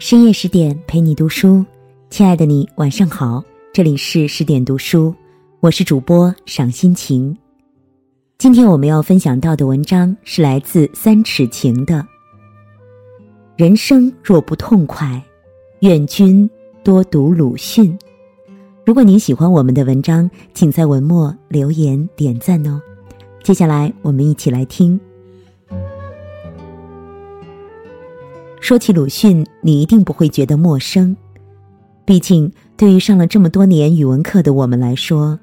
深夜十点陪你读书，亲爱的你晚上好，这里是十点读书，我是主播赏心情。今天我们要分享到的文章是来自三尺情的。人生若不痛快，愿君多读鲁迅。如果您喜欢我们的文章，请在文末留言点赞哦。接下来我们一起来听。说起鲁迅，你一定不会觉得陌生。毕竟，对于上了这么多年语文课的我们来说，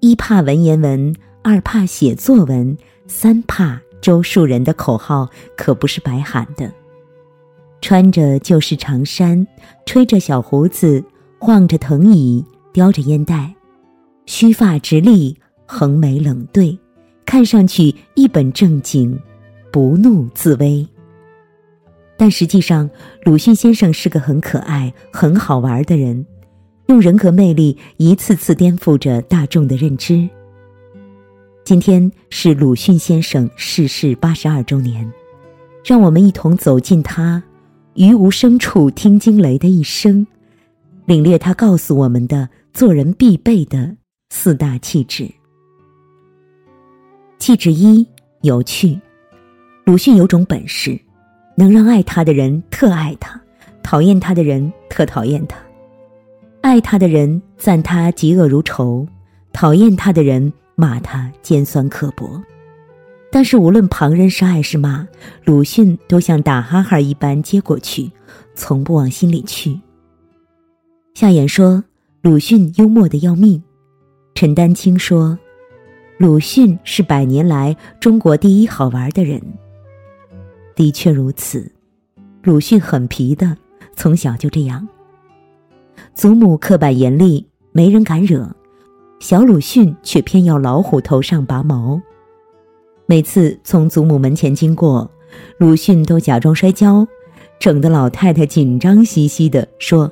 一怕文言文，二怕写作文，三怕周树人的口号可不是白喊的。穿着旧式长衫，吹着小胡子，晃着藤椅，叼着烟袋，须发直立，横眉冷对，看上去一本正经，不怒自威。但实际上，鲁迅先生是个很可爱、很好玩的人，用人格魅力一次次颠覆着大众的认知。今天是鲁迅先生逝世八十二周年，让我们一同走进他于无声处听惊雷的一生，领略他告诉我们的做人必备的四大气质。气质一，有趣。鲁迅有种本事。能让爱他的人特爱他，讨厌他的人特讨厌他。爱他的人赞他嫉恶如仇，讨厌他的人骂他尖酸刻薄。但是无论旁人是爱是骂，鲁迅都像打哈哈一般接过去，从不往心里去。夏衍说鲁迅幽默的要命，陈丹青说鲁迅是百年来中国第一好玩的人。的确如此，鲁迅很皮的，从小就这样。祖母刻板严厉，没人敢惹，小鲁迅却偏要老虎头上拔毛。每次从祖母门前经过，鲁迅都假装摔跤，整得老太太紧张兮兮的说：“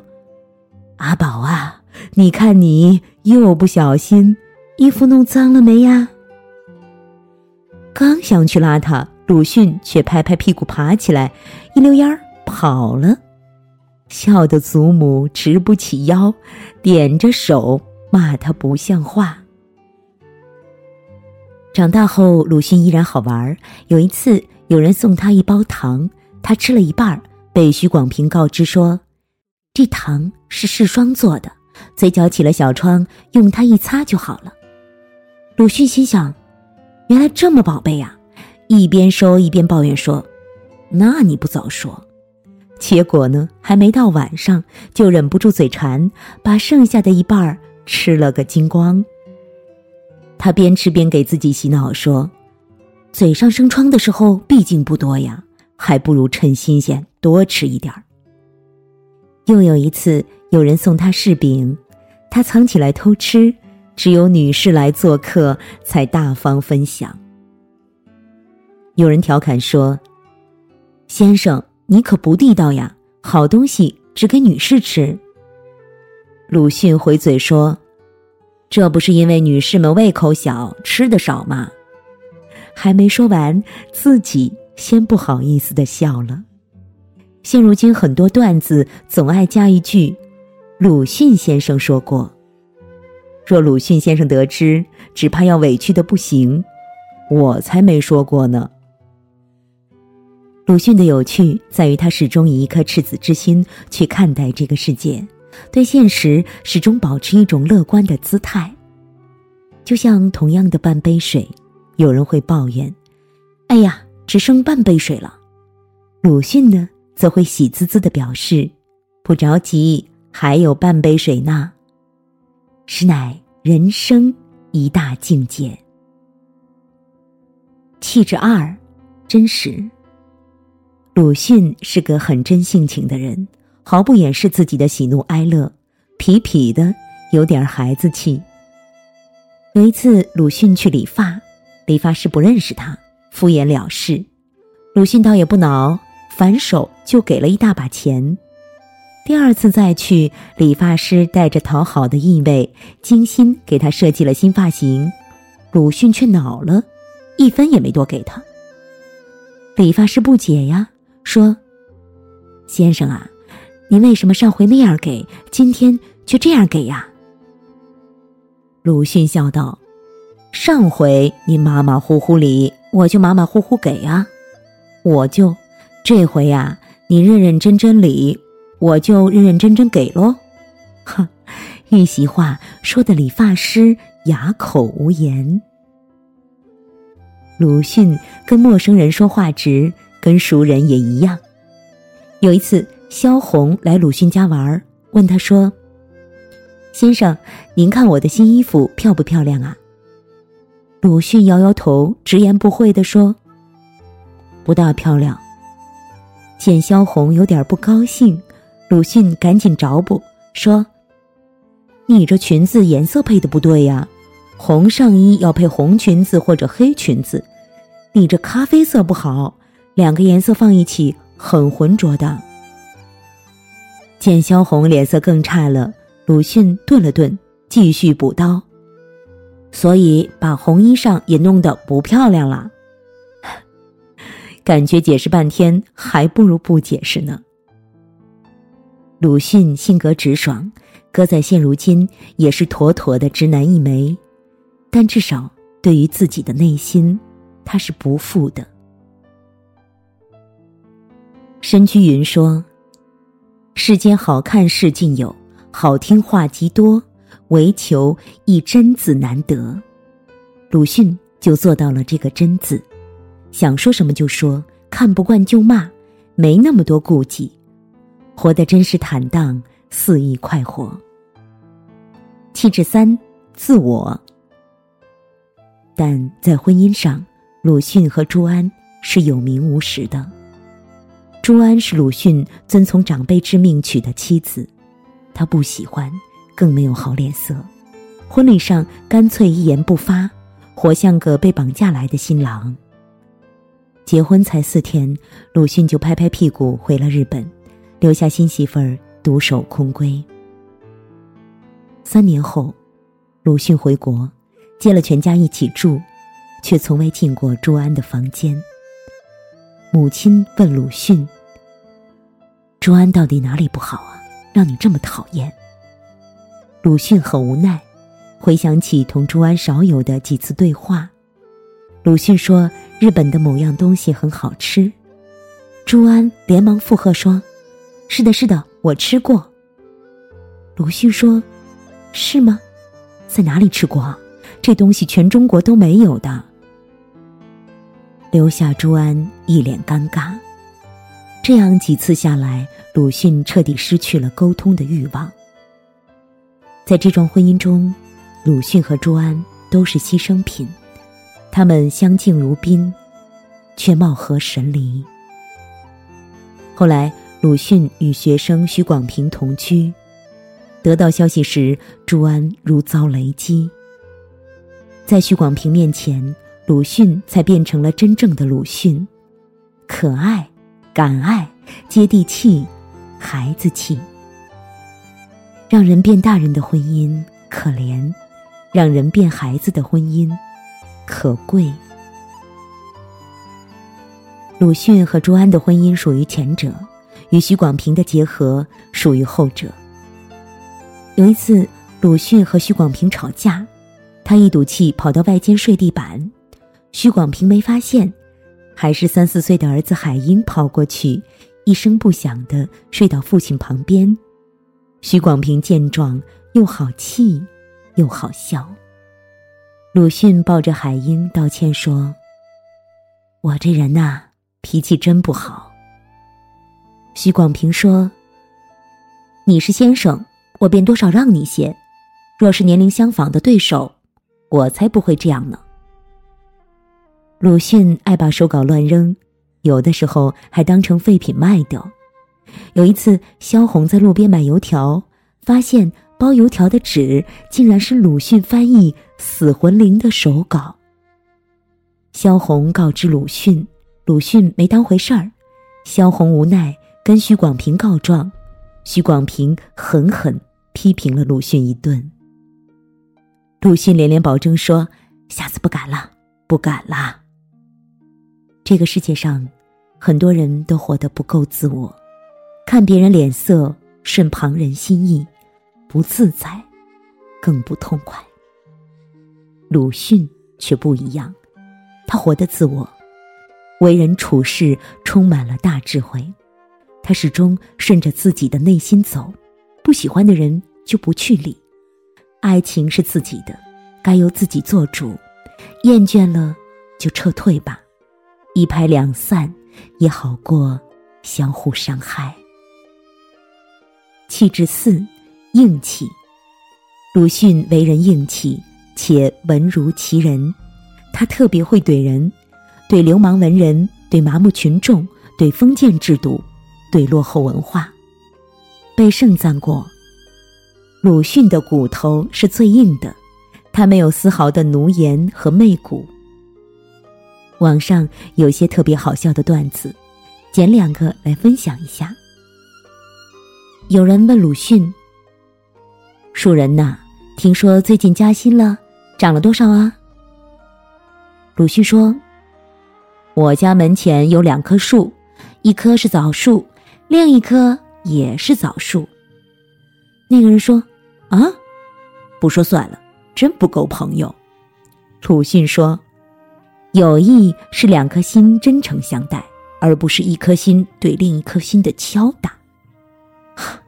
阿宝啊，你看你又不小心，衣服弄脏了没呀？”刚想去拉他。鲁迅却拍拍屁股爬起来，一溜烟儿跑了，笑得祖母直不起腰，点着手骂他不像话。长大后，鲁迅依然好玩。有一次，有人送他一包糖，他吃了一半，被许广平告知说：“这糖是试霜做的，嘴角起了小疮，用它一擦就好了。”鲁迅心想：“原来这么宝贝呀！”一边收一边抱怨说：“那你不早说。”结果呢，还没到晚上，就忍不住嘴馋，把剩下的一半儿吃了个精光。他边吃边给自己洗脑说：“嘴上生疮的时候毕竟不多呀，还不如趁新鲜多吃一点儿。”又有一次，有人送他柿饼，他藏起来偷吃，只有女士来做客才大方分享。有人调侃说：“先生，你可不地道呀！好东西只给女士吃。”鲁迅回嘴说：“这不是因为女士们胃口小，吃的少吗？”还没说完，自己先不好意思的笑了。现如今很多段子总爱加一句：“鲁迅先生说过。”若鲁迅先生得知，只怕要委屈的不行。我才没说过呢。鲁迅的有趣在于，他始终以一颗赤子之心去看待这个世界，对现实始终保持一种乐观的姿态。就像同样的半杯水，有人会抱怨：“哎呀，只剩半杯水了。”鲁迅呢，则会喜滋滋的表示：“不着急，还有半杯水呢。”实乃人生一大境界。气质二，真实。鲁迅是个很真性情的人，毫不掩饰自己的喜怒哀乐，痞痞的，有点孩子气。有一次，鲁迅去理发，理发师不认识他，敷衍了事。鲁迅倒也不恼，反手就给了一大把钱。第二次再去，理发师带着讨好的意味，精心给他设计了新发型，鲁迅却恼了，一分也没多给他。理发师不解呀。说：“先生啊，你为什么上回那样给，今天却这样给呀？”鲁迅笑道：“上回你马马虎虎理，我就马马虎虎给啊。我就这回呀，你认认真真理，我就认认真真给喽。”哼，一席话说的理发师哑口无言。鲁迅跟陌生人说话直，跟熟人也一样。有一次，萧红来鲁迅家玩，问他说：“先生，您看我的新衣服漂不漂亮啊？”鲁迅摇摇头，直言不讳的说：“不大漂亮。”见萧红有点不高兴，鲁迅赶紧找补说：“你这裙子颜色配的不对呀，红上衣要配红裙子或者黑裙子。”你这咖啡色不好，两个颜色放一起很浑浊的。见萧红脸色更差了，鲁迅顿了顿，继续补刀。所以把红衣裳也弄得不漂亮了。感觉解释半天，还不如不解释呢。鲁迅性格直爽，搁在现如今也是妥妥的直男一枚，但至少对于自己的内心。他是不负的。申居云说：“世间好看事尽有，好听话极多，唯求一真字难得。”鲁迅就做到了这个“真”字，想说什么就说，看不惯就骂，没那么多顾忌，活得真是坦荡，肆意快活。气质三，自我。但在婚姻上。鲁迅和朱安是有名无实的。朱安是鲁迅遵从长辈之命娶的妻子，他不喜欢，更没有好脸色。婚礼上干脆一言不发，活像个被绑架来的新郎。结婚才四天，鲁迅就拍拍屁股回了日本，留下新媳妇儿独守空闺。三年后，鲁迅回国，接了全家一起住。却从未进过朱安的房间。母亲问鲁迅：“朱安到底哪里不好啊？让你这么讨厌？”鲁迅很无奈，回想起同朱安少有的几次对话。鲁迅说：“日本的某样东西很好吃。”朱安连忙附和说：“是的，是的，我吃过。”鲁迅说：“是吗？在哪里吃过？这东西全中国都没有的。”留下朱安一脸尴尬，这样几次下来，鲁迅彻底失去了沟通的欲望。在这桩婚姻中，鲁迅和朱安都是牺牲品，他们相敬如宾，却貌合神离。后来，鲁迅与学生徐广平同居，得到消息时，朱安如遭雷击，在徐广平面前。鲁迅才变成了真正的鲁迅，可爱、敢爱、接地气、孩子气。让人变大人的婚姻可怜，让人变孩子的婚姻可贵。鲁迅和朱安的婚姻属于前者，与许广平的结合属于后者。有一次，鲁迅和许广平吵架，他一赌气跑到外间睡地板。徐广平没发现，还是三四岁的儿子海英跑过去，一声不响的睡到父亲旁边。徐广平见状，又好气，又好笑。鲁迅抱着海英道歉说：“我这人呐，脾气真不好。”徐广平说：“你是先生，我便多少让你些；若是年龄相仿的对手，我才不会这样呢。”鲁迅爱把手稿乱扔，有的时候还当成废品卖掉。有一次，萧红在路边买油条，发现包油条的纸竟然是鲁迅翻译《死魂灵》的手稿。萧红告知鲁迅，鲁迅没当回事儿。萧红无奈跟徐广平告状，徐广平狠狠批评了鲁迅一顿。鲁迅连连保证说：“下次不敢了，不敢了。”这个世界上，很多人都活得不够自我，看别人脸色顺旁人心意，不自在，更不痛快。鲁迅却不一样，他活得自我，为人处事充满了大智慧。他始终顺着自己的内心走，不喜欢的人就不去理。爱情是自己的，该由自己做主。厌倦了，就撤退吧，一拍两散也好过相互伤害。气质四，硬气。鲁迅为人硬气，且文如其人。他特别会怼人，对流氓文人，对麻木群众，对封建制度，对落后文化。被盛赞过，鲁迅的骨头是最硬的。他没有丝毫的奴颜和媚骨。网上有些特别好笑的段子，捡两个来分享一下。有人问鲁迅：“树人呐，听说最近加薪了，涨了多少啊？”鲁迅说：“我家门前有两棵树，一棵是枣树，另一棵也是枣树。”那个人说：“啊，不说算了。”真不够朋友，鲁迅说：“友谊是两颗心真诚相待，而不是一颗心对另一颗心的敲打。”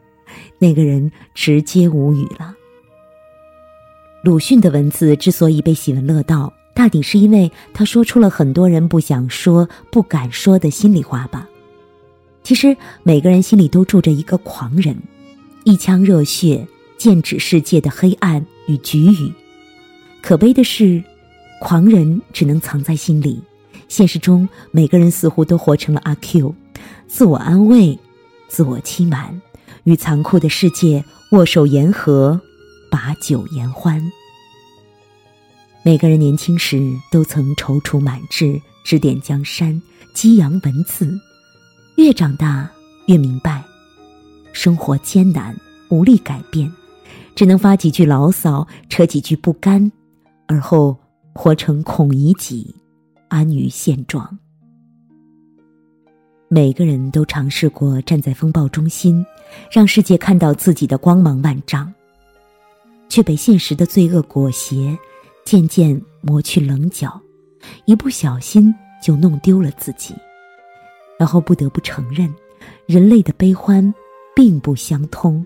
那个人直接无语了。鲁迅的文字之所以被喜闻乐道，大抵是因为他说出了很多人不想说、不敢说的心里话吧。其实每个人心里都住着一个狂人，一腔热血，剑指世界的黑暗与局域。可悲的是，狂人只能藏在心里。现实中，每个人似乎都活成了阿 Q，自我安慰，自我欺瞒，与残酷的世界握手言和，把酒言欢。每个人年轻时都曾踌躇满志，指点江山，激扬文字。越长大，越明白，生活艰难，无力改变，只能发几句牢骚，扯几句不甘。而后活成孔乙己，安于现状。每个人都尝试过站在风暴中心，让世界看到自己的光芒万丈，却被现实的罪恶裹挟，渐渐磨去棱角，一不小心就弄丢了自己。然后不得不承认，人类的悲欢并不相通，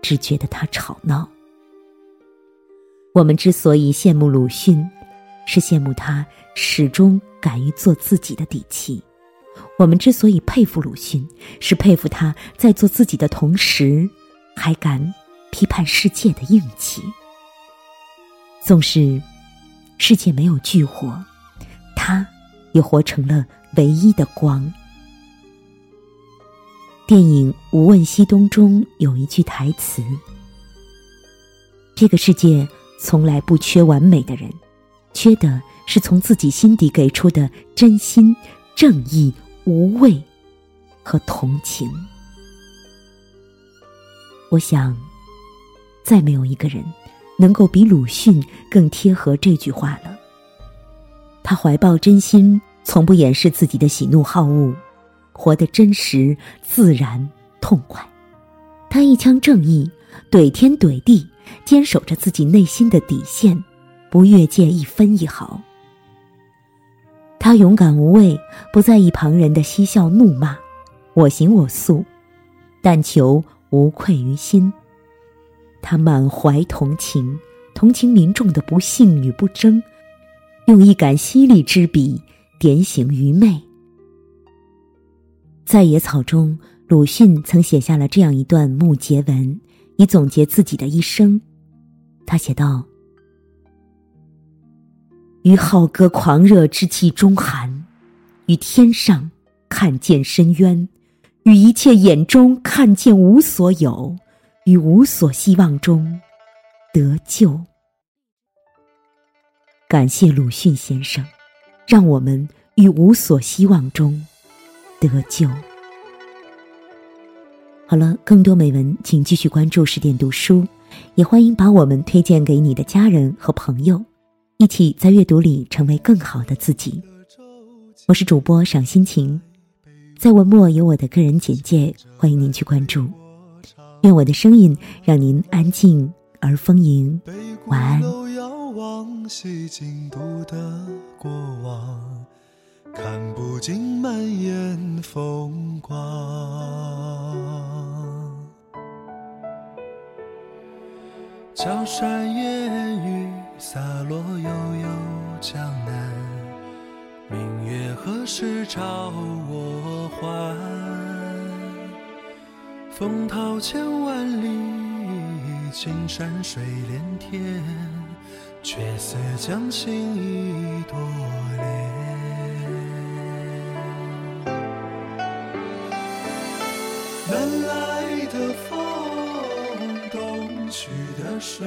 只觉得他吵闹。我们之所以羡慕鲁迅，是羡慕他始终敢于做自己的底气；我们之所以佩服鲁迅，是佩服他在做自己的同时，还敢批判世界的硬气。纵使世界没有炬火，他也活成了唯一的光。电影《无问西东》中有一句台词：“这个世界。”从来不缺完美的人，缺的是从自己心底给出的真心、正义、无畏和同情。我想，再没有一个人能够比鲁迅更贴合这句话了。他怀抱真心，从不掩饰自己的喜怒好恶，活得真实、自然、痛快。他一腔正义，怼天怼地。坚守着自己内心的底线，不越界一分一毫。他勇敢无畏，不在意旁人的嬉笑怒骂，我行我素，但求无愧于心。他满怀同情，同情民众的不幸与不争，用一杆犀利之笔点醒愚昧。在野草中，鲁迅曾写下了这样一段木结文。以总结自己的一生，他写道：“于浩歌狂热之气中寒，于天上看见深渊，于一切眼中看见无所有，于无所希望中得救。”感谢鲁迅先生，让我们于无所希望中得救。好了，更多美文，请继续关注十点读书，也欢迎把我们推荐给你的家人和朋友，一起在阅读里成为更好的自己。我是主播赏心情，在文末有我的个人简介，欢迎您去关注。愿我的声音让您安静而丰盈。晚安。看不尽满眼风光。江山烟雨洒落悠悠江南，明月何时照我还？风涛千万里，青山水连天。却似将心一朵莲。南来的风，东去的水，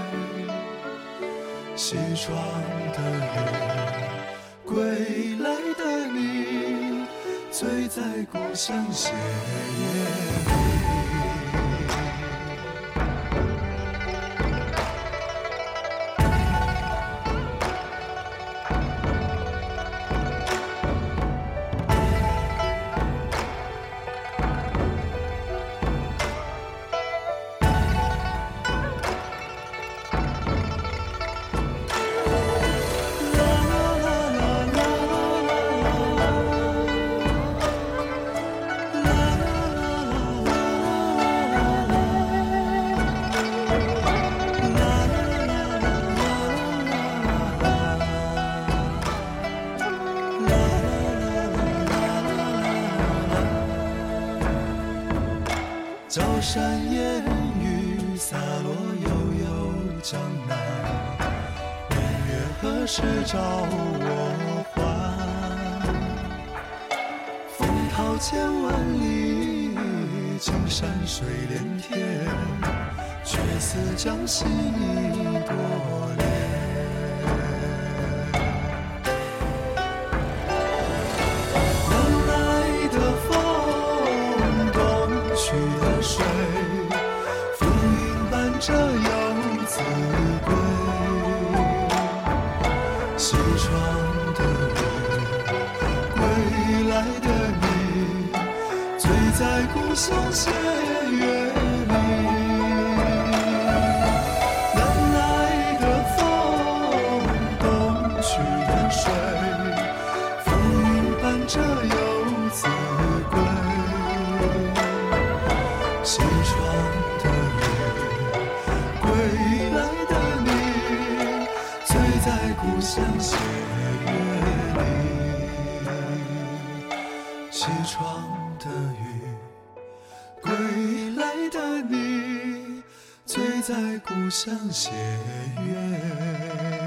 西窗的雨，归来的你，醉在故乡斜月山烟雨洒落悠悠江南，明月何时照我还？风涛千万里，青山水连天，却似将心一朵莲。西窗的你，归来的你，醉在故乡斜在故乡斜月。